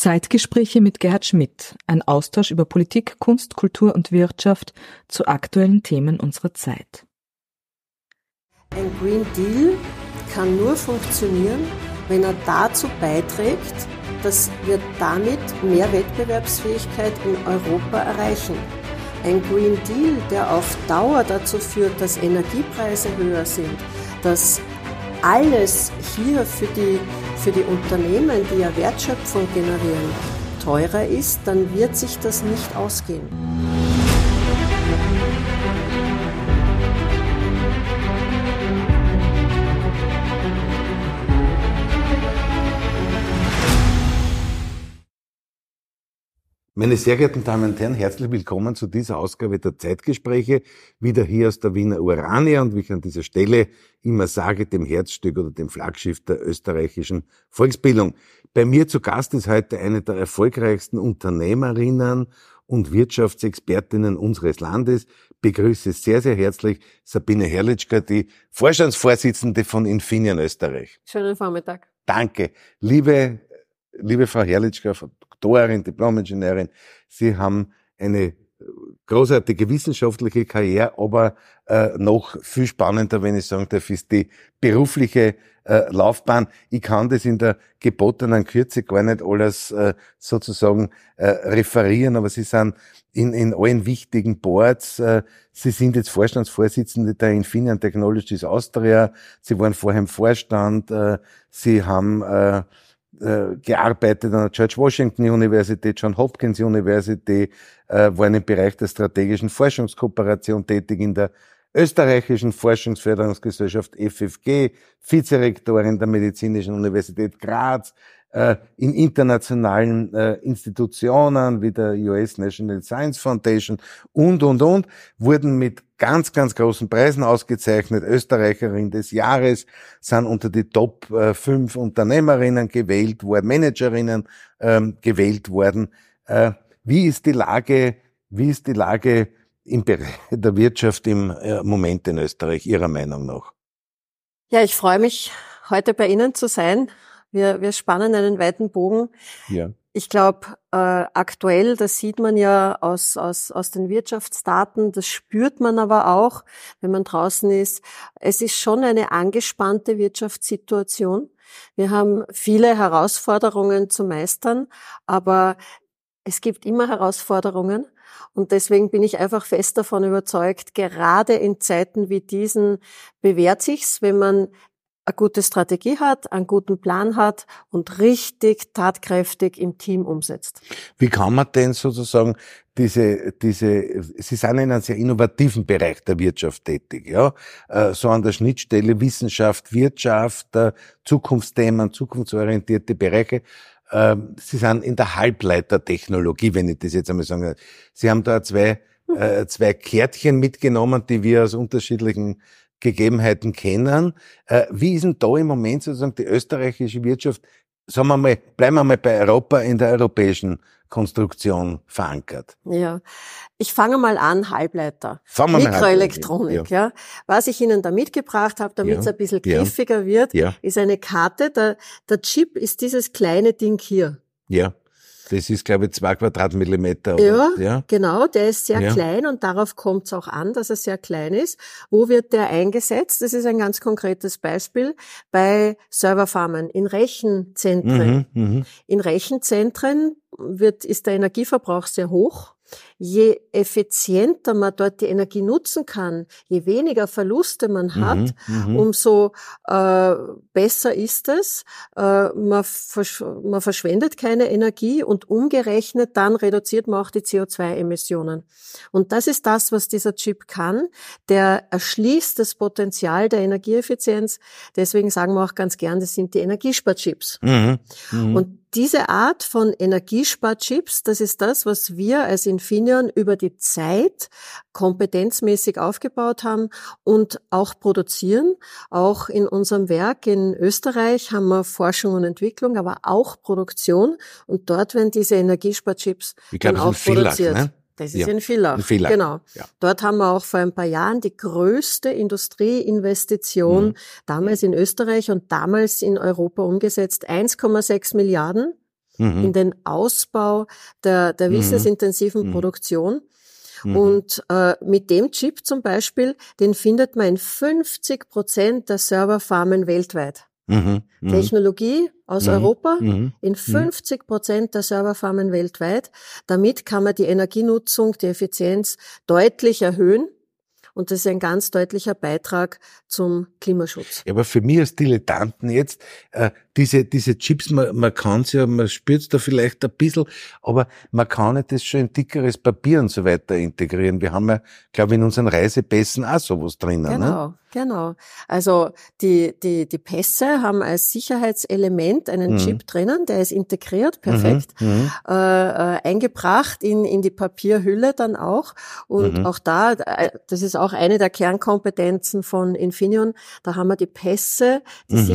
Zeitgespräche mit Gerhard Schmidt, ein Austausch über Politik, Kunst, Kultur und Wirtschaft zu aktuellen Themen unserer Zeit. Ein Green Deal kann nur funktionieren, wenn er dazu beiträgt, dass wir damit mehr Wettbewerbsfähigkeit in Europa erreichen. Ein Green Deal, der auf Dauer dazu führt, dass Energiepreise höher sind, dass alles hier für die, für die Unternehmen, die ja Wertschöpfung generieren, teurer ist, dann wird sich das nicht ausgehen. Meine sehr geehrten Damen und Herren, herzlich willkommen zu dieser Ausgabe der Zeitgespräche, wieder hier aus der Wiener Urania und wie ich an dieser Stelle immer sage, dem Herzstück oder dem Flaggschiff der österreichischen Volksbildung. Bei mir zu Gast ist heute eine der erfolgreichsten Unternehmerinnen und Wirtschaftsexpertinnen unseres Landes. begrüße sehr, sehr herzlich Sabine Herrlichka, die Vorstandsvorsitzende von Infineon Österreich. Schönen Vormittag. Danke. Liebe, liebe Frau Herrlichka, Doktorin, Diplomingenieurin. Sie haben eine großartige wissenschaftliche Karriere, aber äh, noch viel spannender, wenn ich sagen darf, ist die berufliche äh, Laufbahn. Ich kann das in der gebotenen Kürze gar nicht alles äh, sozusagen äh, referieren, aber Sie sind in, in allen wichtigen Boards. Äh, Sie sind jetzt Vorstandsvorsitzende der Infineon Technologies Austria. Sie waren vorher im Vorstand. Äh, Sie haben äh, äh, gearbeitet an der George Washington University, John Hopkins University, äh, waren im Bereich der strategischen Forschungskooperation tätig in der österreichischen Forschungsförderungsgesellschaft FFG, Vizerektorin der Medizinischen Universität Graz, in internationalen äh, Institutionen wie der US National Science Foundation und, und, und, wurden mit ganz, ganz großen Preisen ausgezeichnet. Österreicherin des Jahres sind unter die Top 5 äh, Unternehmerinnen gewählt worden, Managerinnen ähm, gewählt worden. Äh, wie ist die Lage, wie ist die Lage im Bereich der Wirtschaft im äh, Moment in Österreich, Ihrer Meinung nach? Ja, ich freue mich, heute bei Ihnen zu sein. Wir, wir spannen einen weiten Bogen. Ja. Ich glaube, äh, aktuell, das sieht man ja aus, aus, aus den Wirtschaftsdaten, das spürt man aber auch, wenn man draußen ist. Es ist schon eine angespannte Wirtschaftssituation. Wir haben viele Herausforderungen zu meistern, aber es gibt immer Herausforderungen. Und deswegen bin ich einfach fest davon überzeugt, gerade in Zeiten wie diesen bewährt sich's, wenn man eine gute Strategie hat, einen guten Plan hat und richtig tatkräftig im Team umsetzt. Wie kann man denn sozusagen diese, diese, Sie sind in einem sehr innovativen Bereich der Wirtschaft tätig, ja, äh, so an der Schnittstelle Wissenschaft, Wirtschaft, äh, Zukunftsthemen, zukunftsorientierte Bereiche. Ähm, Sie sind in der Halbleitertechnologie, wenn ich das jetzt einmal sagen Sie haben da zwei, äh, zwei Kärtchen mitgenommen, die wir aus unterschiedlichen Gegebenheiten kennen. Äh, wie ist denn da im Moment sozusagen die österreichische Wirtschaft, sagen wir mal, bleiben wir mal bei Europa in der europäischen Konstruktion verankert? Ja, ich fange mal an, Halbleiter. Fangen wir Mikroelektronik, ja. ja. Was ich Ihnen da mitgebracht habe, damit ja. es ein bisschen griffiger ja. wird, ist eine Karte. Der, der Chip ist dieses kleine Ding hier. Ja. Das ist, glaube ich, zwei Quadratmillimeter. Ja, ja, genau, der ist sehr ja. klein und darauf kommt es auch an, dass er sehr klein ist. Wo wird der eingesetzt? Das ist ein ganz konkretes Beispiel bei Serverfarmen in Rechenzentren. Mhm, mhm. in Rechenzentren wird, ist der Energieverbrauch sehr hoch je effizienter man dort die Energie nutzen kann, je weniger Verluste man mhm, hat, mhm, umso äh, besser ist es. Äh, man, versch man verschwendet keine Energie und umgerechnet dann reduziert man auch die CO2-Emissionen. Und das ist das, was dieser Chip kann. Der erschließt das Potenzial der Energieeffizienz. Deswegen sagen wir auch ganz gern, das sind die Energiesparchips. Mhm, mh. Und diese Art von Energiesparchips, das ist das, was wir als Infineon über die Zeit kompetenzmäßig aufgebaut haben und auch produzieren. Auch in unserem Werk in Österreich haben wir Forschung und Entwicklung, aber auch Produktion. Und dort werden diese Energiesparchips dann auch produziert. Ne? Das ist ja. in Villach. In Villach. Genau. Ja. Dort haben wir auch vor ein paar Jahren die größte Industrieinvestition mhm. damals in Österreich und damals in Europa umgesetzt. 1,6 Milliarden. mhm. in den Ausbau der, der mhm. wissensintensiven mhm. Produktion. Mhm. Und äh, mit dem Chip zum Beispiel, den findet man in 50 Prozent der Serverfarmen weltweit. Mhm, mh. Technologie aus mhm, Europa mhm, in 50 Prozent der Serverfarmen weltweit. Damit kann man die Energienutzung, die Effizienz deutlich erhöhen. Und das ist ein ganz deutlicher Beitrag zum Klimaschutz. Ja, aber für mich als Dilettanten jetzt, äh, diese, diese Chips, man, man kann es ja, man spürt da vielleicht ein bisschen, aber man kann nicht das schon in dickeres Papier und so weiter integrieren. Wir haben ja, glaube ich, in unseren Reisepässen auch sowas drinnen. Ne? Genau. Ne? Genau. Also die, die, die Pässe haben als Sicherheitselement einen mhm. Chip drinnen, der ist integriert, mhm. perfekt, mhm. äh, äh, eingebracht in, in die Papierhülle dann auch. Und mhm. auch da, äh, das ist auch eine der Kernkompetenzen von Infineon, da haben wir die Pässe, die mhm.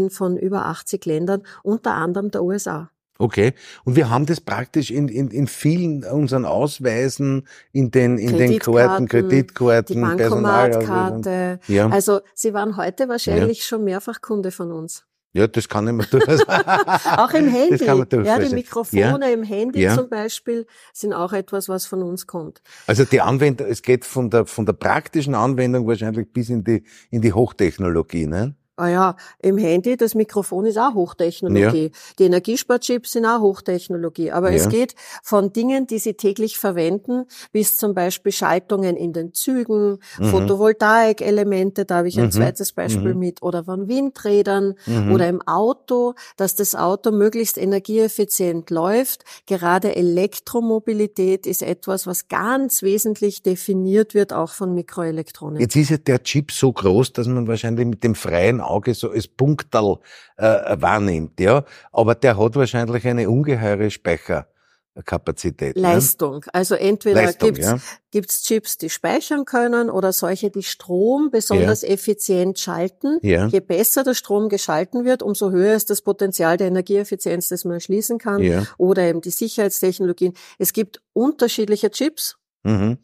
Sicherheitstechnologien von über 80 Ländern, unter anderem der USA. Okay. Und wir haben das praktisch in, in, in vielen unseren Ausweisen, in den, in den Karten, Kreditkarten, die Bankomatkarte. Ja. Also Sie waren heute wahrscheinlich ja. schon mehrfach Kunde von uns. Ja, das kann ich mir durchaus. auch im Handy. Das kann man durchaus ja, die Mikrofone ja. im Handy ja. zum Beispiel sind auch etwas, was von uns kommt. Also die Anwendung, es geht von der, von der praktischen Anwendung wahrscheinlich bis in die, in die Hochtechnologie, ne? Ah ja, im Handy, das Mikrofon ist auch Hochtechnologie. Ja. Die Energiesparchips sind auch Hochtechnologie. Aber ja. es geht von Dingen, die Sie täglich verwenden, bis zum Beispiel Schaltungen in den Zügen, mhm. Photovoltaik-Elemente, da habe ich ein mhm. zweites Beispiel mhm. mit, oder von Windrädern mhm. oder im Auto, dass das Auto möglichst energieeffizient läuft. Gerade Elektromobilität ist etwas, was ganz wesentlich definiert wird, auch von Mikroelektronik. Jetzt ist ja der Chip so groß, dass man wahrscheinlich mit dem freien Auge so als Punktal äh, wahrnimmt, ja. Aber der hat wahrscheinlich eine ungeheure Speicherkapazität. Ne? Leistung. Ne? Also entweder Leistung, gibt's, ja. gibt's Chips, die speichern können oder solche, die Strom besonders ja. effizient schalten. Ja. Je besser der Strom geschalten wird, umso höher ist das Potenzial der Energieeffizienz, das man schließen kann. Oder eben die Sicherheitstechnologien. Es gibt unterschiedliche Chips. Mhm.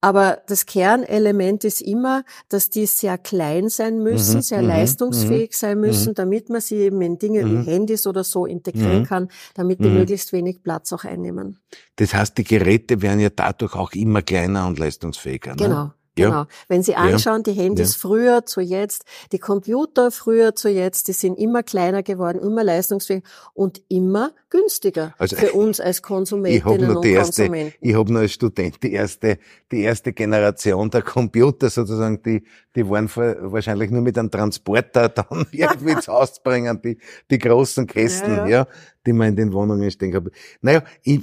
Aber das Kernelement ist immer, dass die sehr klein sein müssen, mhm, sehr mhm, leistungsfähig mhm, sein müssen, mhm. damit man sie eben in Dinge wie. Handys oder so integrieren kann, damit die möglichst wenig Platz auch einnehmen. Das heißt, die Geräte werden ja dadurch auch immer kleiner und leistungsfähiger. Ne? Genau. Genau. Ja. Wenn Sie anschauen, die Handys ja. früher zu jetzt, die Computer früher zu jetzt, die sind immer kleiner geworden, immer leistungsfähiger und immer günstiger also, für uns als Konsumentinnen und erste, Konsumenten. Ich habe nur als Student die erste, die erste Generation der Computer sozusagen, die, die waren wahrscheinlich nur mit einem Transporter dann irgendwie zu Hause bringen, die, die großen Kästen, ja, ja. die man in den Wohnungen stehen hat. Naja, ich,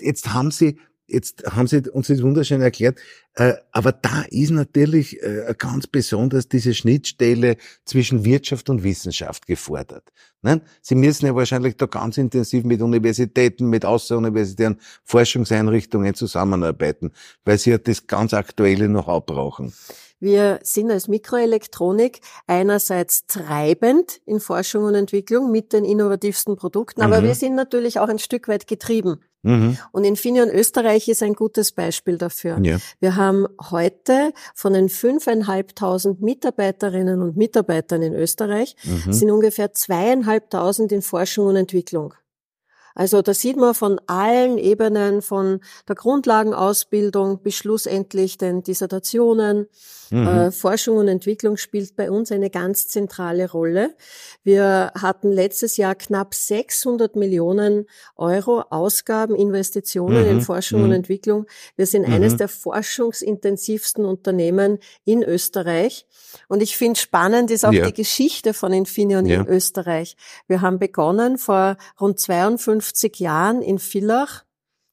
jetzt haben Sie Jetzt haben Sie uns das wunderschön erklärt, äh, aber da ist natürlich äh, ganz besonders diese Schnittstelle zwischen Wirtschaft und Wissenschaft gefordert. Sie müssen ja wahrscheinlich da ganz intensiv mit Universitäten, mit außeruniversitären Forschungseinrichtungen zusammenarbeiten, weil Sie ja das ganz Aktuelle noch auch brauchen. Wir sind als Mikroelektronik einerseits treibend in Forschung und Entwicklung mit den innovativsten Produkten, aber mhm. wir sind natürlich auch ein Stück weit getrieben. Mhm. Und Infineon Österreich ist ein gutes Beispiel dafür. Ja. Wir haben heute von den fünfeinhalbtausend Mitarbeiterinnen und Mitarbeitern in Österreich mhm. sind ungefähr zweieinhalbtausend in Forschung und Entwicklung. Also da sieht man von allen Ebenen, von der Grundlagenausbildung bis schlussendlich den Dissertationen. Mhm. Äh, Forschung und Entwicklung spielt bei uns eine ganz zentrale Rolle. Wir hatten letztes Jahr knapp 600 Millionen Euro Ausgaben, Investitionen mhm. in Forschung mhm. und Entwicklung. Wir sind eines mhm. der forschungsintensivsten Unternehmen in Österreich. Und ich finde spannend ist auch ja. die Geschichte von Infineon ja. in Österreich. Wir haben begonnen vor rund 52 Jahren in Villach,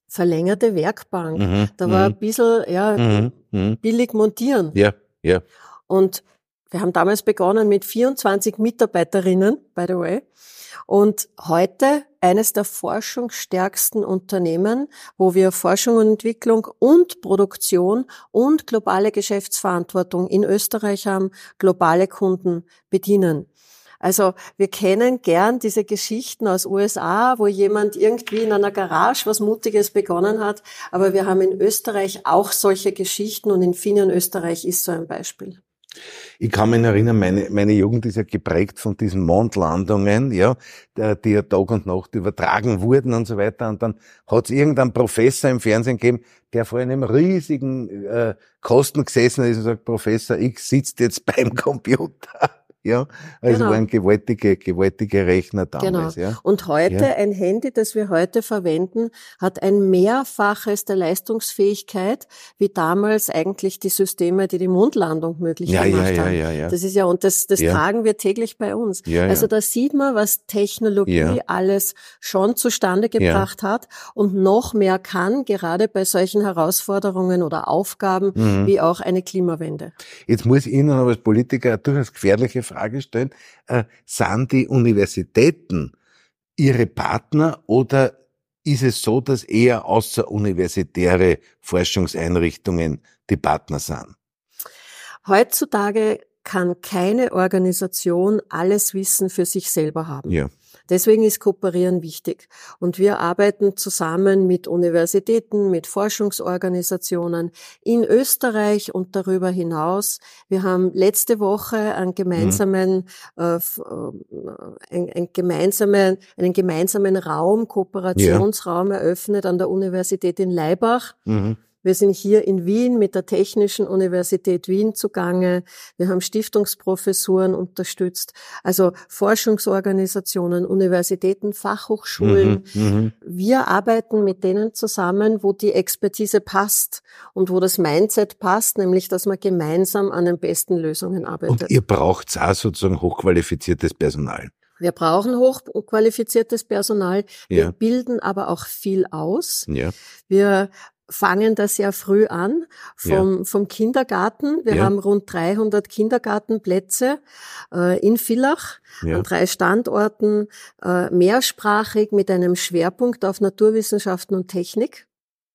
verlängerte Werkbank. Mhm. Da war mhm. ein bisschen ja, mhm. mhm. billig montieren. Ja, ja. Und wir haben damals begonnen mit 24 Mitarbeiterinnen, by the way. Und heute eines der forschungsstärksten Unternehmen, wo wir Forschung und Entwicklung und Produktion und globale Geschäftsverantwortung in Österreich haben, globale Kunden bedienen. Also wir kennen gern diese Geschichten aus USA, wo jemand irgendwie in einer Garage was Mutiges begonnen hat. Aber wir haben in Österreich auch solche Geschichten und in Finnland Österreich ist so ein Beispiel. Ich kann mich erinnern, meine, meine Jugend ist ja geprägt von diesen Mondlandungen, ja, die ja Tag und Nacht übertragen wurden und so weiter. Und dann hat es irgendeinen Professor im Fernsehen gegeben, der vor einem riesigen äh, Kosten gesessen ist und sagt, Professor X sitzt jetzt beim Computer. Ja, also genau. waren gewaltige, gewaltige Rechner damals. Genau. Ja. Und heute, ja. ein Handy, das wir heute verwenden, hat ein Mehrfaches der Leistungsfähigkeit, wie damals eigentlich die Systeme, die die Mondlandung möglich ja, gemacht ja, haben. Ja, ja, ja. Das ist ja, und das, das tragen wir täglich bei uns. Ja, also da sieht man, was Technologie alles schon zustande gebracht hat und noch mehr kann, gerade bei solchen Herausforderungen oder Aufgaben, mhm. wie auch eine Klimawende. Jetzt muss ich Ihnen aber als Politiker durchaus gefährliche Frage stellen, äh, sind die Universitäten ihre Partner oder ist es so, dass eher außeruniversitäre Forschungseinrichtungen die Partner sind? Heutzutage kann keine Organisation alles Wissen für sich selber haben. Ja. Deswegen ist Kooperieren wichtig. Und wir arbeiten zusammen mit Universitäten, mit Forschungsorganisationen in Österreich und darüber hinaus. Wir haben letzte Woche einen gemeinsamen, mhm. äh, einen, einen, gemeinsamen, einen gemeinsamen Raum, Kooperationsraum ja. eröffnet an der Universität in Leibach. Mhm wir sind hier in Wien mit der Technischen Universität Wien zugange. Wir haben Stiftungsprofessuren unterstützt, also Forschungsorganisationen, Universitäten, Fachhochschulen. Mhm, mhm, wir arbeiten mit denen zusammen, wo die Expertise passt und wo das Mindset passt, nämlich dass man gemeinsam an den besten Lösungen arbeitet. Und ihr braucht auch sozusagen hochqualifiziertes Personal. Wir brauchen hochqualifiziertes Personal. Wir ja. bilden aber auch viel aus. Ja. Wir fangen da sehr früh an, vom, ja. vom Kindergarten. Wir ja. haben rund 300 Kindergartenplätze äh, in Villach ja. an drei Standorten, äh, mehrsprachig mit einem Schwerpunkt auf Naturwissenschaften und Technik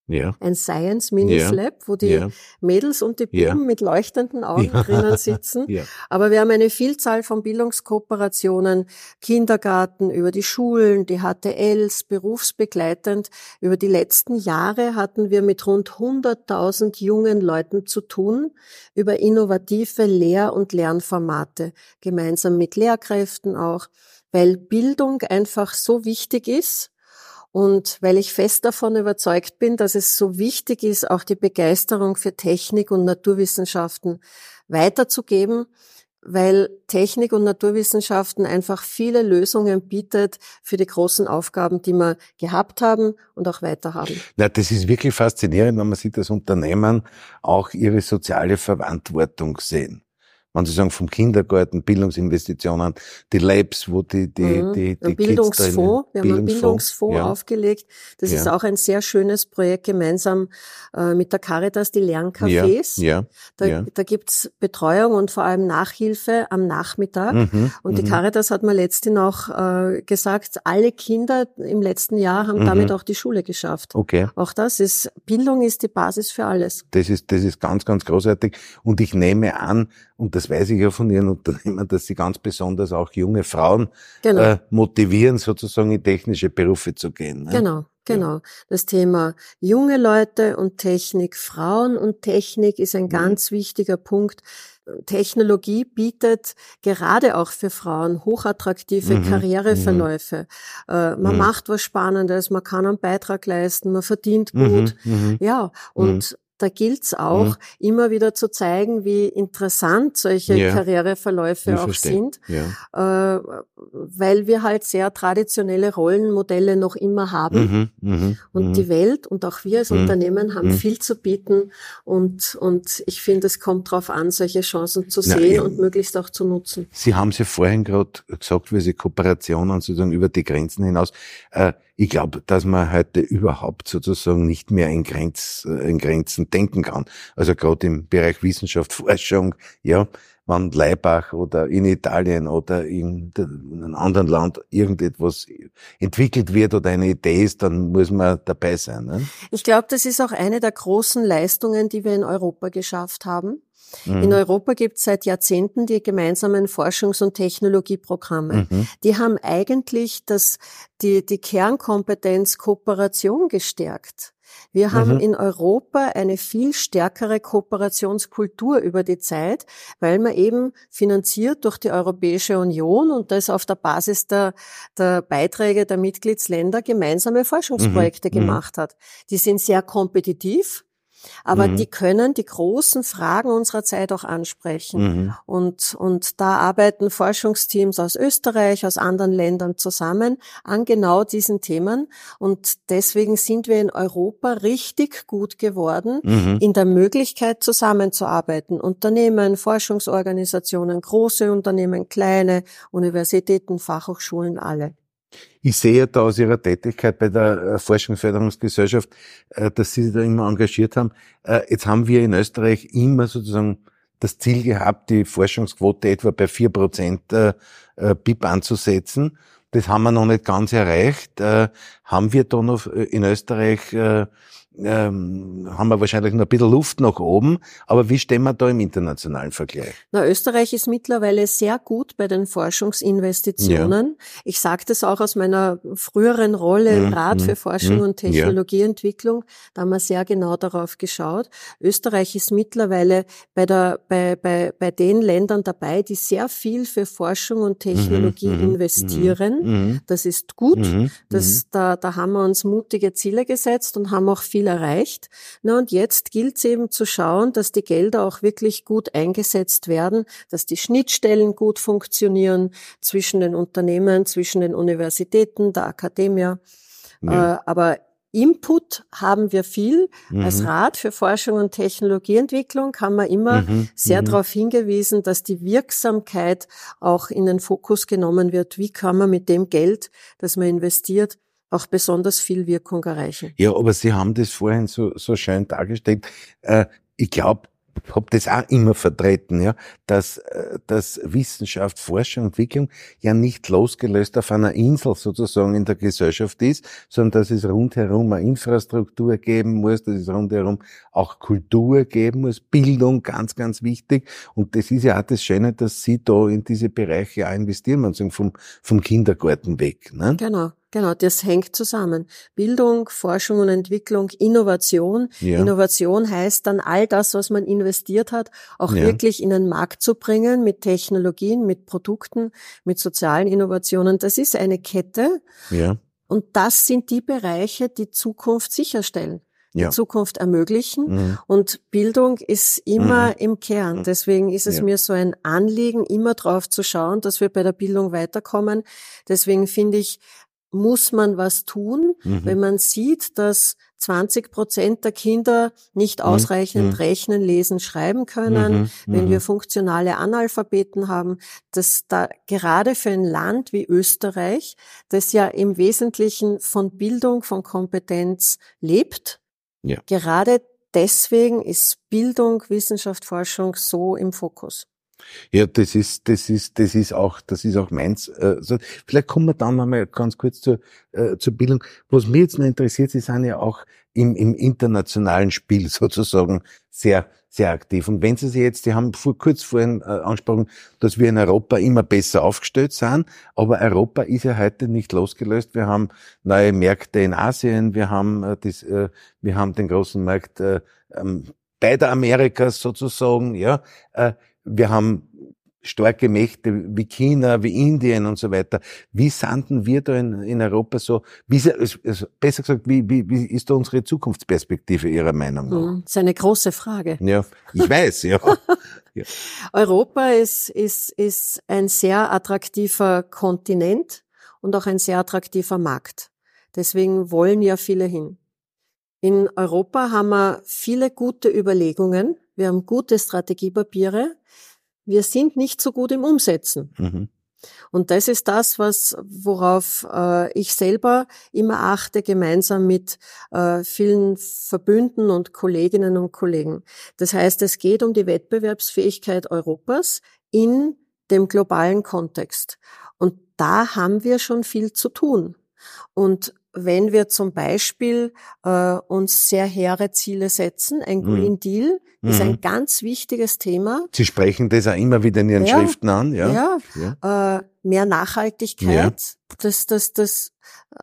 ja. ein Science Mini ja. Lab, wo die ja. Mädels und die Buben mit leuchtenden Augen drinnen sitzen. Aber wir haben eine Vielzahl von Bildungskooperationen, Kindergarten, über die Schulen, die HTLs, berufsbegleitend. Über die letzten Jahre hatten wir mit rund 100.000 jungen Leuten zu tun, über innovative Lehr- und Lernformate, gemeinsam mit Lehrkräften auch, weil Bildung einfach so wichtig ist und weil ich fest davon überzeugt bin, dass es so wichtig ist, auch die Begeisterung für Technik und Naturwissenschaften weiterzugeben, weil Technik und Naturwissenschaften einfach viele Lösungen bietet für die großen Aufgaben, die wir gehabt haben und auch weiter haben. Na, das ist wirklich faszinierend, wenn man sieht, dass Unternehmen auch ihre soziale Verantwortung sehen wenn Sie sagen, vom Kindergarten, Bildungsinvestitionen, die Labs, wo die, die, mhm. die, die Bildungsfonds, wir haben einen Bildungsfonds ja. aufgelegt. Das ja. ist auch ein sehr schönes Projekt gemeinsam äh, mit der Caritas, die Lerncafés. Ja. Ja. Da, ja. da gibt's Betreuung und vor allem Nachhilfe am Nachmittag. Mhm. Und die mhm. Caritas hat mir letztens auch äh, gesagt, alle Kinder im letzten Jahr haben mhm. damit auch die Schule geschafft. Okay. Auch das ist, Bildung ist die Basis für alles. Das ist, das ist ganz, ganz großartig. Und ich nehme an, und das weiß ich ja von Ihren Unternehmen, dass Sie ganz besonders auch junge Frauen genau. äh, motivieren, sozusagen in technische Berufe zu gehen. Ne? Genau. Genau. Das Thema junge Leute und Technik, Frauen und Technik ist ein mhm. ganz wichtiger Punkt. Technologie bietet gerade auch für Frauen hochattraktive mhm. Karriereverläufe. Mhm. Äh, man mhm. macht was Spannendes, man kann einen Beitrag leisten, man verdient mhm. gut. Mhm. Ja, und da gilt es auch, mhm. immer wieder zu zeigen, wie interessant solche ja. Karriereverläufe ich auch verstehe. sind, ja. äh, weil wir halt sehr traditionelle Rollenmodelle noch immer haben. Mhm. Mhm. Und mhm. die Welt und auch wir als mhm. Unternehmen haben mhm. viel zu bieten und, und ich finde, es kommt darauf an, solche Chancen zu sehen ja. und möglichst auch zu nutzen. Sie haben es ja vorhin gerade gesagt, wie Sie Kooperationen sozusagen über die Grenzen hinaus. Äh, ich glaube, dass man heute überhaupt sozusagen nicht mehr in, Grenz, in Grenzen denken kann. Also gerade im Bereich Wissenschaft, Forschung, ja, wenn Leibach oder in Italien oder in einem anderen Land irgendetwas entwickelt wird oder eine Idee ist, dann muss man dabei sein. Ne? Ich glaube, das ist auch eine der großen Leistungen, die wir in Europa geschafft haben Mhm. In Europa gibt es seit Jahrzehnten die gemeinsamen Forschungs- und Technologieprogramme. Mhm. Die haben eigentlich das, die, die Kernkompetenz Kooperation gestärkt. Wir haben mhm. in Europa eine viel stärkere Kooperationskultur über die Zeit, weil man eben finanziert durch die Europäische Union und das auf der Basis der, der Beiträge der Mitgliedsländer gemeinsame Forschungsprojekte mhm. gemacht hat. Die sind sehr kompetitiv, aber mhm. die können die großen Fragen unserer Zeit auch ansprechen. Mhm. Und, und da arbeiten Forschungsteams aus Österreich, aus anderen Ländern zusammen an genau diesen Themen. Und deswegen sind wir in Europa richtig gut geworden, mhm. in der Möglichkeit zusammenzuarbeiten. Unternehmen, Forschungsorganisationen, große Unternehmen, kleine Universitäten, Fachhochschulen, alle. Ich sehe da aus Ihrer Tätigkeit bei der äh, Forschungsförderungsgesellschaft, äh, dass Sie sich da immer engagiert haben. Äh, jetzt haben wir in Österreich immer sozusagen das Ziel gehabt, die Forschungsquote etwa bei vier Prozent BIP anzusetzen. Das haben wir noch nicht ganz erreicht. Haben wir da noch in Österreich ähm, haben wir wahrscheinlich noch ein bisschen Luft nach oben. Aber wie stehen wir da im internationalen Vergleich? Na, Österreich ist mittlerweile sehr gut bei den Forschungsinvestitionen. Ja. Ich sage das auch aus meiner früheren Rolle im mhm. Rat für mhm. Forschung mhm. und Technologieentwicklung. Da haben wir sehr genau darauf geschaut. Österreich ist mittlerweile bei, der, bei, bei, bei den Ländern dabei, die sehr viel für Forschung und Technologie investieren. Das ist gut. Das, da, da haben wir uns mutige Ziele gesetzt und haben auch viel erreicht. Na, und jetzt gilt es eben zu schauen, dass die Gelder auch wirklich gut eingesetzt werden, dass die Schnittstellen gut funktionieren zwischen den Unternehmen, zwischen den Universitäten, der Akademie. Ja. Äh, aber Input haben wir viel. Mhm. Als Rat für Forschung und Technologieentwicklung haben wir immer mhm. sehr mhm. darauf hingewiesen, dass die Wirksamkeit auch in den Fokus genommen wird. Wie kann man mit dem Geld, das man investiert, auch besonders viel Wirkung erreichen. Ja, aber Sie haben das vorhin so, so schön dargestellt. Äh, ich glaube, habe das auch immer vertreten, ja, dass, äh, dass Wissenschaft, Forschung, Entwicklung ja nicht losgelöst auf einer Insel sozusagen in der Gesellschaft ist, sondern dass es rundherum eine Infrastruktur geben muss, dass es rundherum auch Kultur geben muss, Bildung, ganz, ganz wichtig. Und das ist ja auch das Schöne, dass Sie da in diese Bereiche auch investieren, man sagt, vom, vom Kindergarten weg. Ne? Genau. Genau, das hängt zusammen. Bildung, Forschung und Entwicklung, Innovation. Ja. Innovation heißt dann all das, was man investiert hat, auch ja. wirklich in den Markt zu bringen mit Technologien, mit Produkten, mit sozialen Innovationen. Das ist eine Kette. Ja. Und das sind die Bereiche, die Zukunft sicherstellen. Ja. Zukunft ermöglichen. Mhm. Und Bildung ist immer mhm. im Kern. Deswegen ist es ja. mir so ein Anliegen, immer drauf zu schauen, dass wir bei der Bildung weiterkommen. Deswegen finde ich muss man was tun, mhm. wenn man sieht, dass 20 Prozent der Kinder nicht mhm. ausreichend mhm. rechnen, lesen, schreiben können, mhm. wenn mhm. wir funktionale Analphabeten haben, dass da gerade für ein Land wie Österreich, das ja im Wesentlichen von Bildung, von Kompetenz lebt, ja. gerade deswegen ist Bildung, Wissenschaft, Forschung so im Fokus. Ja, das ist, das ist, das ist auch, das ist auch meins. Äh, vielleicht kommen wir dann nochmal ganz kurz zur, äh, zur Bildung. Was mich jetzt noch interessiert, Sie sind ja auch im, im internationalen Spiel sozusagen sehr, sehr aktiv. Und wenn Sie sich jetzt, Sie haben vor, kurz vorhin äh, angesprochen, dass wir in Europa immer besser aufgestellt sind, aber Europa ist ja heute nicht losgelöst. Wir haben neue Märkte in Asien, wir haben, äh, das, äh, wir haben den großen Markt äh, ähm, beider Amerikas sozusagen, ja. Äh, wir haben starke Mächte wie China, wie Indien und so weiter. Wie sanden wir da in, in Europa so? Wie, also besser gesagt, wie, wie, wie ist da unsere Zukunftsperspektive Ihrer Meinung nach? Hm, das ist eine große Frage. Ja, ich weiß, ja. ja. Europa ist, ist, ist ein sehr attraktiver Kontinent und auch ein sehr attraktiver Markt. Deswegen wollen ja viele hin. In Europa haben wir viele gute Überlegungen. Wir haben gute Strategiepapiere wir sind nicht so gut im Umsetzen. Mhm. Und das ist das, was, worauf äh, ich selber immer achte, gemeinsam mit äh, vielen Verbünden und Kolleginnen und Kollegen. Das heißt, es geht um die Wettbewerbsfähigkeit Europas in dem globalen Kontext. Und da haben wir schon viel zu tun. Und wenn wir zum Beispiel äh, uns sehr hehre Ziele setzen, ein mhm. Green mhm. Deal ist ein mhm. ganz wichtiges Thema. Sie sprechen das auch immer wieder in Ihren ja, Schriften an, ja? Ja, ja. Äh, mehr Nachhaltigkeit, ja. das, das, das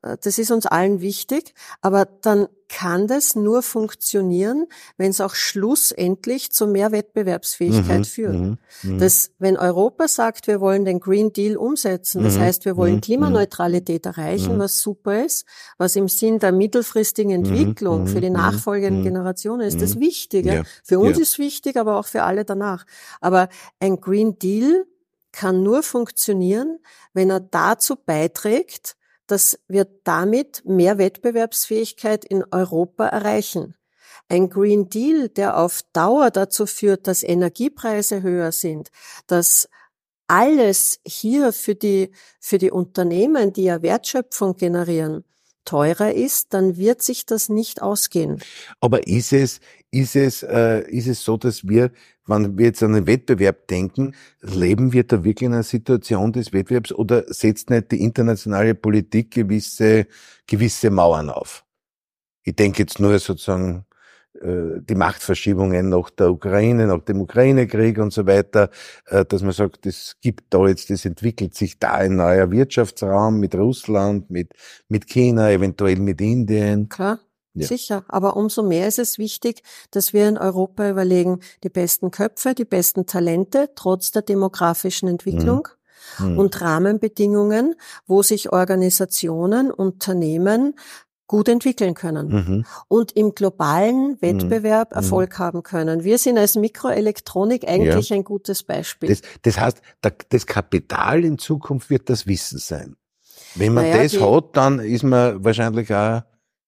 äh, das ist uns allen wichtig, aber dann kann das nur funktionieren, wenn es auch schlussendlich zu mehr Wettbewerbsfähigkeit mhm, führt. Mhm, mhm. dass, wenn Europa sagt, wir wollen den Green Deal umsetzen, das mhm, heißt, wir wollen Klimaneutralität erreichen, was super ist, was im Sinn der mittelfristigen Entwicklung für die nachfolgenden Generationen ist, das Wichtige. Ja, für uns ja. ist wichtig, aber auch für alle danach. Aber ein Green Deal kann nur funktionieren, wenn er dazu beiträgt, dass wir damit mehr Wettbewerbsfähigkeit in Europa erreichen. Ein Green Deal, der auf Dauer dazu führt, dass Energiepreise höher sind, dass alles hier für die, für die Unternehmen, die ja Wertschöpfung generieren, teurer ist, dann wird sich das nicht ausgehen. Aber ist es, ist es, äh, ist es so, dass wir, wenn wir jetzt an den Wettbewerb denken, leben wir da wirklich in einer Situation des Wettbewerbs oder setzt nicht die internationale Politik gewisse, gewisse Mauern auf? Ich denke jetzt nur sozusagen äh, die Machtverschiebungen nach der Ukraine, nach dem Ukraine-Krieg und so weiter, äh, dass man sagt, es gibt da jetzt, es entwickelt sich da ein neuer Wirtschaftsraum mit Russland, mit, mit China, eventuell mit Indien. Klar. Ja. Sicher, aber umso mehr ist es wichtig, dass wir in Europa überlegen, die besten Köpfe, die besten Talente, trotz der demografischen Entwicklung mhm. und Rahmenbedingungen, wo sich Organisationen, Unternehmen gut entwickeln können mhm. und im globalen mhm. Wettbewerb mhm. Erfolg haben können. Wir sind als Mikroelektronik eigentlich ja. ein gutes Beispiel. Das, das heißt, das Kapital in Zukunft wird das Wissen sein. Wenn man naja, das hat, dann ist man wahrscheinlich auch.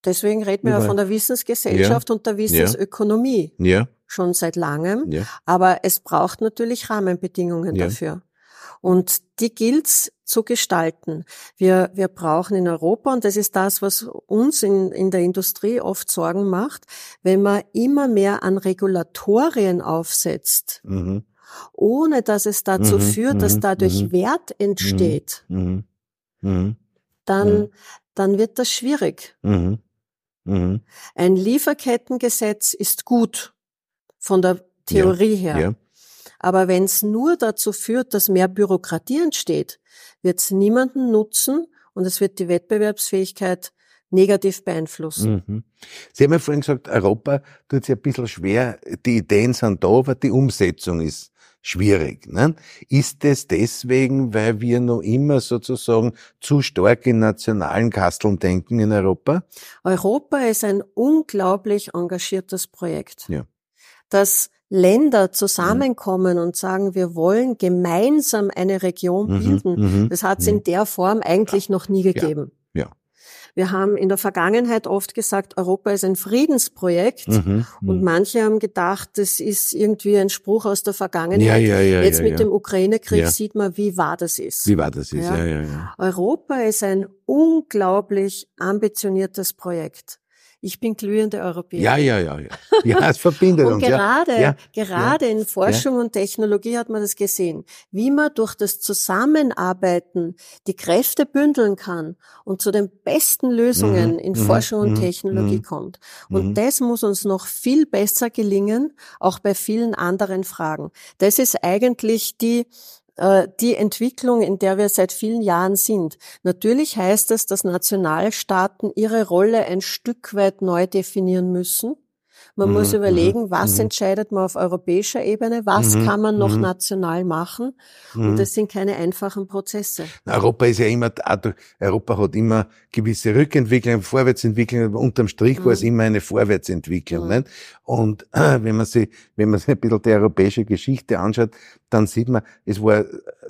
Deswegen reden wir ja von der Wissensgesellschaft ja. und der Wissensökonomie. Ja. Schon seit langem. Ja. Aber es braucht natürlich Rahmenbedingungen dafür. Und die gilt's zu gestalten. Wir, wir brauchen in Europa, und das ist das, was uns in, in der Industrie oft Sorgen macht, wenn man immer mehr an Regulatorien aufsetzt, mhm. ohne dass es dazu mhm, führt, dass mhm. dadurch mhm. Wert entsteht, mhm. Mhm. dann, dann wird das schwierig. Ein Lieferkettengesetz ist gut von der Theorie ja, her. Ja. Aber wenn es nur dazu führt, dass mehr Bürokratie entsteht, wird es niemanden nutzen und es wird die Wettbewerbsfähigkeit negativ beeinflussen. Mhm. Sie haben ja vorhin gesagt, Europa tut sich ein bisschen schwer, die Ideen sind da, aber die Umsetzung ist schwierig. Ne? Ist es deswegen, weil wir noch immer sozusagen zu stark in nationalen Kasteln denken in Europa? Europa ist ein unglaublich engagiertes Projekt. Ja. Das Länder zusammenkommen mhm. und sagen, wir wollen gemeinsam eine Region mhm. bilden. Mhm. Das hat es in mhm. der Form eigentlich noch nie gegeben. Wir haben in der Vergangenheit oft gesagt, Europa ist ein Friedensprojekt mhm. mhm. und manche haben gedacht, das ist irgendwie ein Spruch aus der Vergangenheit. Ja, ja, ja, Jetzt mit dem Ukraine-Krieg sieht man, wie wahr das ist. Wie wahr das ist, ja. Ja, ja, Europa ist ein unglaublich ambitioniertes Projekt. Ich bin glühende Europäer. Ja, ja, ja, ja. Ja, es verbindet und uns. Gerade, ja. gerade ja. in Forschung ja. und Technologie hat man das gesehen, wie man durch das Zusammenarbeiten die Kräfte bündeln kann und zu den besten Lösungen mhm. in mhm. Forschung und mhm. Technologie mhm. kommt. Und mhm. das muss uns noch viel besser gelingen, auch bei vielen anderen Fragen. Das ist eigentlich die die Entwicklung, in der wir seit vielen Jahren sind. Natürlich heißt es, dass Nationalstaaten ihre Rolle ein Stück weit neu definieren müssen. Man mhm, muss überlegen, mhm, was mhm. entscheidet man auf europäischer Ebene, was mhm, kann man noch mhm. national machen. Und das sind keine einfachen Prozesse. Europa ist ja immer, Europa hat immer gewisse Rückentwicklung, Vorwärtsentwicklung, aber unterm Strich war es immer eine Vorwärtsentwicklung. Nicht? Und äh, wenn man sich, wenn man sich ein bisschen die europäische Geschichte anschaut, dann sieht man, es war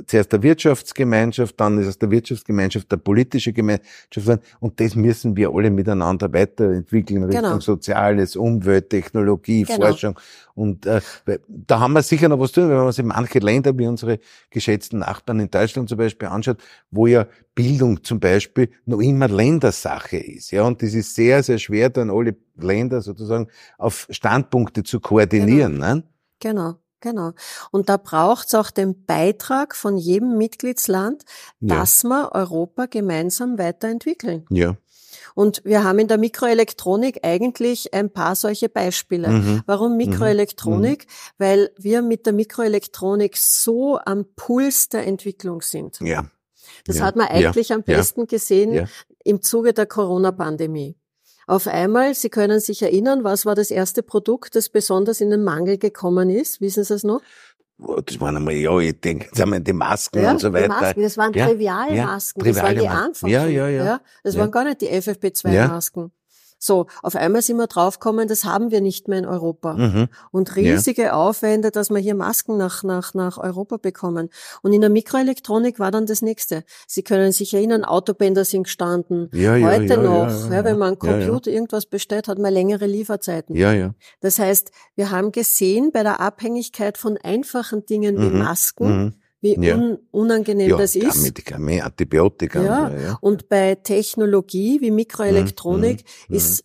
zuerst der Wirtschaftsgemeinschaft, dann ist aus der Wirtschaftsgemeinschaft der politische Gemeinschaft und das müssen wir alle miteinander weiterentwickeln Richtung genau. Soziales, Umwelt, Technologie, genau. Forschung. Und äh, da haben wir sicher noch was tun, wenn man sich manche Länder wie unsere geschätzten Nachbarn in Deutschland zum Beispiel anschaut, wo ja Bildung zum Beispiel noch immer Ländersache ist. Ja, und das ist sehr, sehr schwer, dann alle Länder sozusagen auf Standpunkte zu koordinieren. Genau. Ne? genau. Genau. Und da braucht es auch den Beitrag von jedem Mitgliedsland, ja. dass wir Europa gemeinsam weiterentwickeln. Ja. Und wir haben in der Mikroelektronik eigentlich ein paar solche Beispiele. Mhm. Warum mhm. Mikroelektronik? Mhm. Weil wir mit der Mikroelektronik so am Puls der Entwicklung sind. Ja. Das ja. hat man eigentlich am besten gesehen im Zuge der Corona-Pandemie. Auf einmal, Sie können sich erinnern, was war das erste Produkt, das besonders in den Mangel gekommen ist? Wissen Sie es noch? das waren einmal, ja, ich denke jetzt einmal die Masken ja, und so weiter. Die Masken, das waren ja, Trivialmasken, ja, das waren die einfachen. Ja, ja, ja. ja das waren gar nicht die FFP2-Masken. So, auf einmal sind wir draufgekommen, das haben wir nicht mehr in Europa. Mhm. Und riesige ja. Aufwände, dass wir hier Masken nach, nach, nach Europa bekommen. Und in der Mikroelektronik war dann das nächste. Sie können sich erinnern, Autobänder sind gestanden. Ja, ja, Heute noch, wenn man einen Computer irgendwas bestellt, hat man längere Lieferzeiten. Ja, ja. Das heißt, wir haben gesehen, bei der Abhängigkeit von einfachen Dingen mhm. wie Masken, mhm wie ja. un unangenehm ja, das ist. Medikamente, Antibiotika. Ja. ja. Und bei Technologie wie Mikroelektronik mhm. ist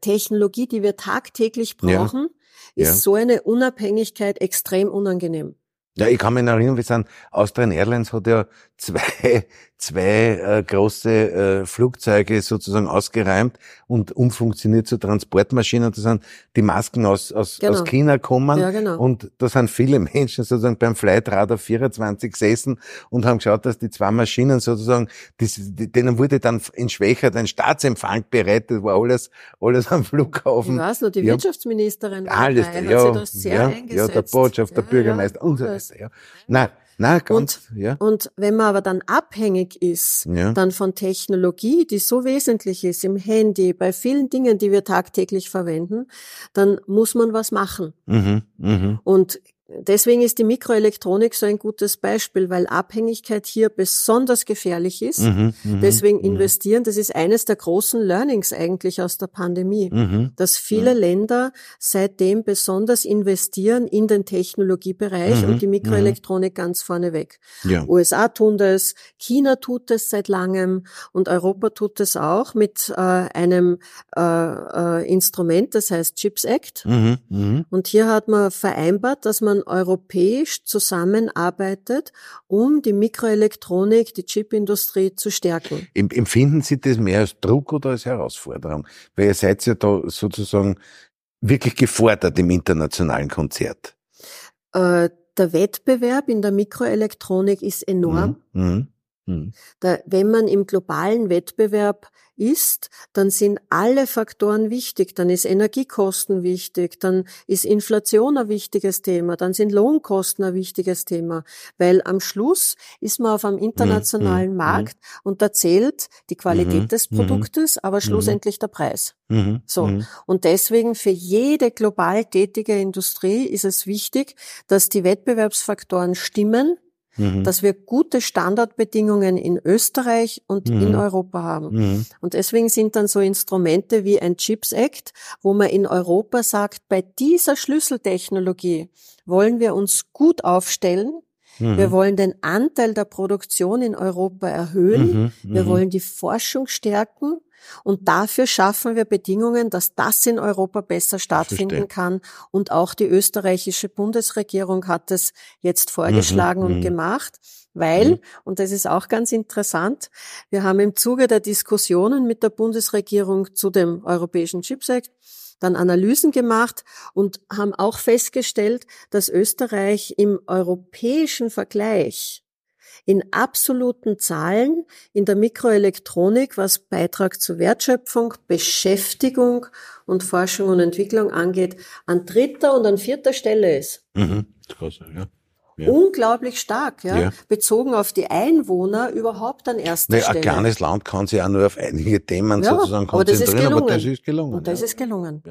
Technologie, die wir tagtäglich brauchen, ist so eine Unabhängigkeit extrem unangenehm. Ja, ich kann mich erinnern, wir sind, Austrian Airlines hat ja zwei, zwei äh, große äh, Flugzeuge sozusagen ausgeräumt und umfunktioniert zu Transportmaschinen. Da sind die Masken aus, aus, genau. aus China gekommen. Ja, genau. Und da sind viele Menschen sozusagen beim Flightradar 24 gesessen und haben geschaut, dass die zwei Maschinen sozusagen, die, denen wurde dann in Schwächert ein Staatsempfang bereitet, war alles, alles am Flughafen. Ich weiß noch, die ja, Wirtschaftsministerin alles, dabei, ja, hat sich das sehr ja, eingesetzt. Ja, der Botschafter, der Bürgermeister und so weiter. Ja. Nein, na, ganz, und, ja. und wenn man aber dann abhängig ist, ja. dann von Technologie, die so wesentlich ist im Handy, bei vielen Dingen, die wir tagtäglich verwenden, dann muss man was machen. Mhm, mh. Und Deswegen ist die Mikroelektronik so ein gutes Beispiel, weil Abhängigkeit hier besonders gefährlich ist. Mhm, mhm Deswegen mhm. investieren, das ist eines der großen Learnings eigentlich aus der Pandemie, mhm. dass viele mhm. Länder seitdem besonders investieren in den Technologiebereich mhm, und die Mikroelektronik ganz vorneweg. Ja. USA tun das, China tut es seit langem und Europa tut es auch mit äh, einem äh, äh, Instrument, das heißt Chips Act. Und hier hat man vereinbart, dass man man europäisch zusammenarbeitet, um die Mikroelektronik, die Chipindustrie zu stärken. Empfinden Sie das mehr als Druck oder als Herausforderung? Weil ihr seid ja da sozusagen wirklich gefordert im internationalen Konzert. Äh, der Wettbewerb in der Mikroelektronik ist enorm. Mhm. Mhm. Mhm. Da, wenn man im globalen Wettbewerb ist, dann sind alle Faktoren wichtig. Dann ist Energiekosten wichtig, dann ist Inflation ein wichtiges Thema, dann sind Lohnkosten ein wichtiges Thema, weil am Schluss ist man auf einem internationalen mhm. Markt mhm. und da zählt die Qualität mhm. des mhm. Produktes, aber mhm. schlussendlich der Preis. Mhm. So. Und deswegen für jede global tätige Industrie ist es wichtig, dass die Wettbewerbsfaktoren stimmen, mhm. dass wir gute Standardbedingungen in Österreich und mhm. in Europa haben. Mhm. Und deswegen sind dann so Instrumente wie ein Chips Act, wo man in Europa sagt, bei dieser Schlüsseltechnologie wollen wir uns gut aufstellen, mhm. wir wollen den Anteil der Produktion in Europa erhöhen. Mhm. Wir mhm. wollen die Forschung stärken. Und dafür schaffen wir Bedingungen, dass das in Europa besser stattfinden kann. Und auch die österreichische Bundesregierung hat es jetzt vorgeschlagen mhm, und mhm. gemacht. Weil, mhm. und das ist auch ganz interessant, wir haben im Zuge der Diskussionen mit der Bundesregierung zu dem Europäischen Chips Act dann Analysen gemacht und haben auch festgestellt, dass Österreich im europäischen Vergleich in absoluten Zahlen in der Mikroelektronik, was Beitrag zur Wertschöpfung, Beschäftigung und Forschung und Entwicklung angeht, an dritter und an vierter Stelle ist. Mhm. Krass, ja. Ja. Unglaublich stark, ja? ja? Bezogen auf die Einwohner überhaupt an erster naja, Stelle. Ein kleines Land kann sich auch nur auf einige Themen ja, sozusagen konzentrieren, aber das ist gelungen. Und das ist gelungen.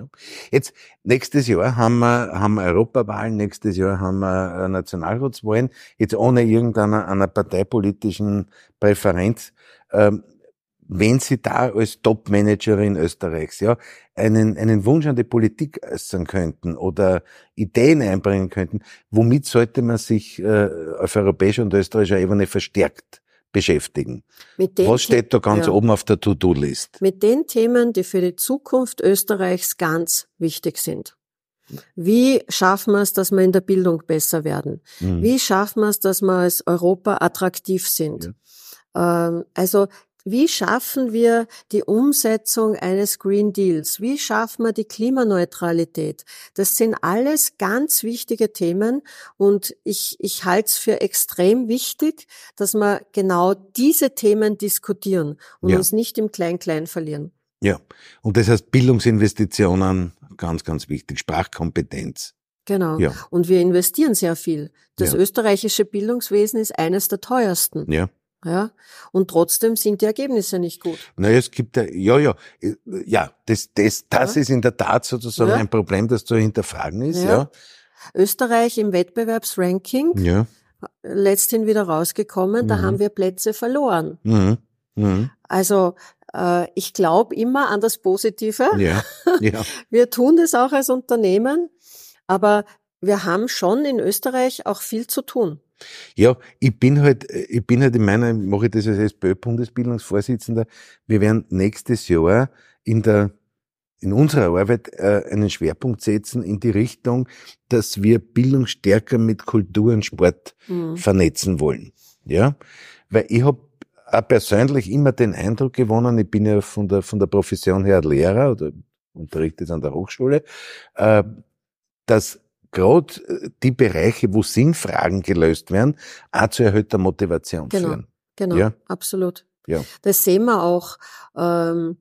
Jetzt, nächstes Jahr haben wir, haben wir Europawahlen, nächstes Jahr haben wir Nationalratswahlen, jetzt ohne irgendeiner einer parteipolitischen Präferenz. Ähm, wenn Sie da als Top-Managerin Österreichs ja einen, einen Wunsch an die Politik äußern könnten oder Ideen einbringen könnten, womit sollte man sich äh, auf europäischer und österreichischer Ebene verstärkt beschäftigen? Was steht da ganz ja. oben auf der To-Do-List? Mit den Themen, die für die Zukunft Österreichs ganz wichtig sind. Wie schaffen wir es, dass wir in der Bildung besser werden? Mhm. Wie schaffen wir es, dass wir als Europa attraktiv sind? Ja. Ähm, also wie schaffen wir die Umsetzung eines Green Deals? Wie schaffen wir die Klimaneutralität? Das sind alles ganz wichtige Themen und ich, ich halte es für extrem wichtig, dass wir genau diese Themen diskutieren und ja. uns nicht im Klein-Klein verlieren. Ja, und das heißt Bildungsinvestitionen, ganz, ganz wichtig, Sprachkompetenz. Genau. Ja. Und wir investieren sehr viel. Das ja. österreichische Bildungswesen ist eines der teuersten. Ja. Ja, und trotzdem sind die Ergebnisse nicht gut. Naja, es gibt ja, ja, ja, ja, das, das, das ja. ist in der Tat sozusagen ja. ein Problem, das zu hinterfragen ist, ja. ja. Österreich im Wettbewerbsranking, ja. letzthin wieder rausgekommen, mhm. da haben wir Plätze verloren. Mhm. Mhm. Also, äh, ich glaube immer an das Positive. Ja. Ja. wir tun das auch als Unternehmen, aber wir haben schon in Österreich auch viel zu tun. Ja, ich bin halt, ich bin halt in meiner, mache ich das als SPÖ-Bundesbildungsvorsitzender. Wir werden nächstes Jahr in der, in unserer Arbeit äh, einen Schwerpunkt setzen in die Richtung, dass wir Bildung stärker mit Kultur und Sport mhm. vernetzen wollen. Ja, weil ich habe auch persönlich immer den Eindruck gewonnen, ich bin ja von der, von der Profession her Lehrer oder unterrichte an der Hochschule, äh, dass gerade äh, die Bereiche, wo Sinnfragen gelöst werden, auch zu erhöhter Motivation genau, führen. Genau, ja? absolut. Ja. Das sehen wir auch. Ähm,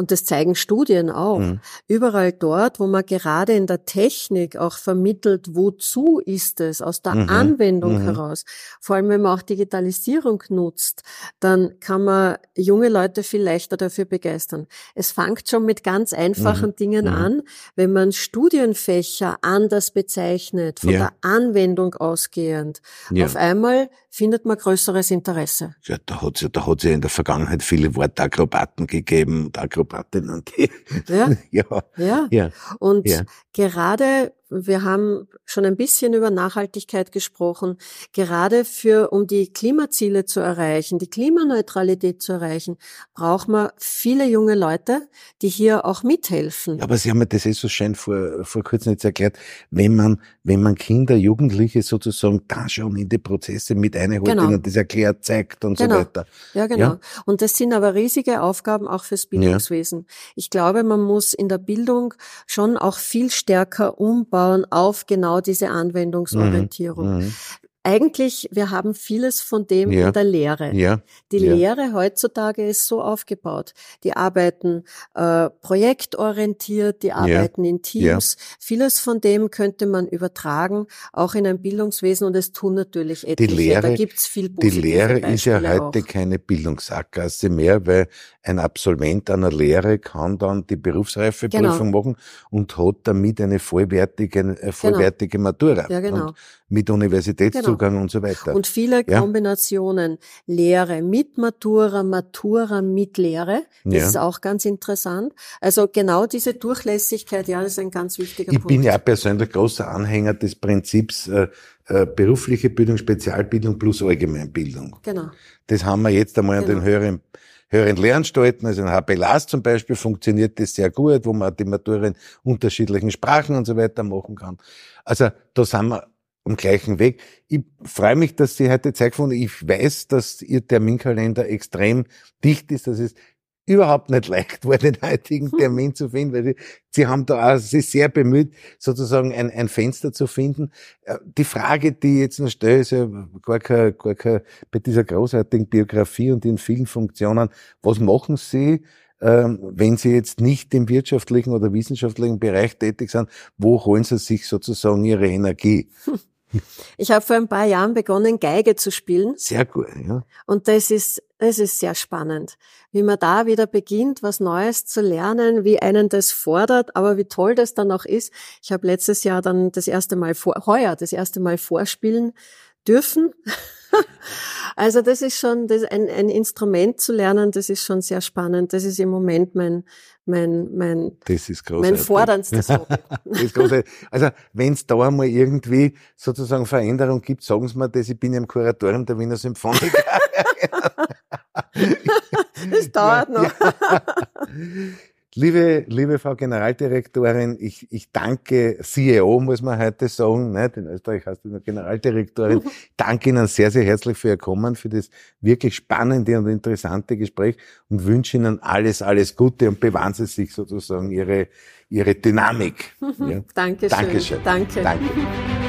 und das zeigen Studien auch, mhm. überall dort, wo man gerade in der Technik auch vermittelt, wozu ist es, aus der mhm. Anwendung mhm. heraus. Vor allem, wenn man auch Digitalisierung nutzt, dann kann man junge Leute viel leichter dafür begeistern. Es fängt schon mit ganz einfachen mhm. Dingen mhm. an, wenn man Studienfächer anders bezeichnet, von ja. der Anwendung ausgehend. Ja. Auf einmal findet man größeres Interesse. Ja, da hat es ja, da hat's ja in der Vergangenheit viele Wortakrobaten gegeben, Akrobatinnen, die, ja. ja. Ja. ja. Und ja. gerade wir haben schon ein bisschen über Nachhaltigkeit gesprochen. Gerade für, um die Klimaziele zu erreichen, die Klimaneutralität zu erreichen, braucht man viele junge Leute, die hier auch mithelfen. Ja, aber Sie haben mir das eh so schön vor, vor kurzem jetzt erklärt. Wenn man, wenn man Kinder, Jugendliche sozusagen da schon in die Prozesse mit einholt, genau. ihnen das erklärt, zeigt und genau. so weiter. Ja, genau. Ja? Und das sind aber riesige Aufgaben auch fürs Bildungswesen. Ja. Ich glaube, man muss in der Bildung schon auch viel stärker umbauen aufbauen auf genau diese Anwendungsorientierung. Mhm. Eigentlich, wir haben vieles von dem ja. in der Lehre. Ja. Die ja. Lehre heutzutage ist so aufgebaut. Die arbeiten äh, projektorientiert, die arbeiten in Teams. Vieles von dem könnte man übertragen, auch in ein Bildungswesen und es tun natürlich etliche. Die Lehre, da gibt's viel Die Lehre Beispiele ist ja heute auch. keine Bildungssackgasse mehr, weil ein Absolvent einer Lehre kann dann die Berufsreifeprüfung genau. machen und hat damit eine vollwertige, genau. vollwertige genau. Matura. Ja, genau. Und mit Universitätszugang genau. Und so weiter. Und viele ja? Kombinationen Lehre mit Matura, Matura mit Lehre. Das ja. ist auch ganz interessant. Also genau diese Durchlässigkeit, ja, das ist ein ganz wichtiger ich Punkt. Ich bin ja persönlich großer Anhänger des Prinzips äh, äh, berufliche Bildung, Spezialbildung plus Allgemeinbildung. Genau. Das haben wir jetzt einmal genau. an den genau. höheren höheren Lehranstalten, also in HPLAS zum Beispiel, funktioniert das sehr gut, wo man die Matura in unterschiedlichen Sprachen und so weiter machen kann. Also da sind wir am gleichen Weg. Ich freue mich, dass Sie heute Zeit gefunden haben. Ich weiß, dass Ihr Terminkalender extrem dicht ist. Das ist überhaupt nicht leicht war, den heutigen hm. Termin zu finden, weil Sie, Sie haben da auch sich sehr bemüht, sozusagen ein, ein Fenster zu finden. Äh, die Frage, die ich jetzt noch stelle, ist ja gar kein, gar kein, bei dieser großartigen Biografie und in vielen Funktionen. Was machen Sie, ähm, wenn Sie jetzt nicht im wirtschaftlichen oder wissenschaftlichen Bereich tätig sind? Wo holen Sie sich sozusagen Ihre Energie? Ich habe vor ein paar Jahren begonnen, Geige zu spielen. Sehr gut, ja. Und das ist, das ist sehr spannend, wie man da wieder beginnt, was Neues zu lernen, wie einen das fordert, aber wie toll das dann auch ist. Ich habe letztes Jahr dann das erste Mal vor, heuer das erste Mal vorspielen dürfen. also das ist schon, das ein, ein Instrument zu lernen, das ist schon sehr spannend. Das ist im Moment mein, mein, mein, das ist mein forderndstes Hobby. das ist großartig. Also wenn es da einmal irgendwie sozusagen Veränderung gibt, sagen Sie mir das, ich bin ja im Kuratorium der Wiener Symphoniker. das dauert noch. Ja. Liebe, liebe Frau Generaldirektorin, ich, ich danke CEO, muss man heute sagen, nicht? in Österreich heißt du nur Generaldirektorin. Ich danke Ihnen sehr, sehr herzlich für Ihr Kommen, für das wirklich spannende und interessante Gespräch und wünsche Ihnen alles, alles Gute und bewahren Sie sich sozusagen Ihre, Ihre Dynamik. Ja? Dankeschön. Dankeschön. Danke. Danke.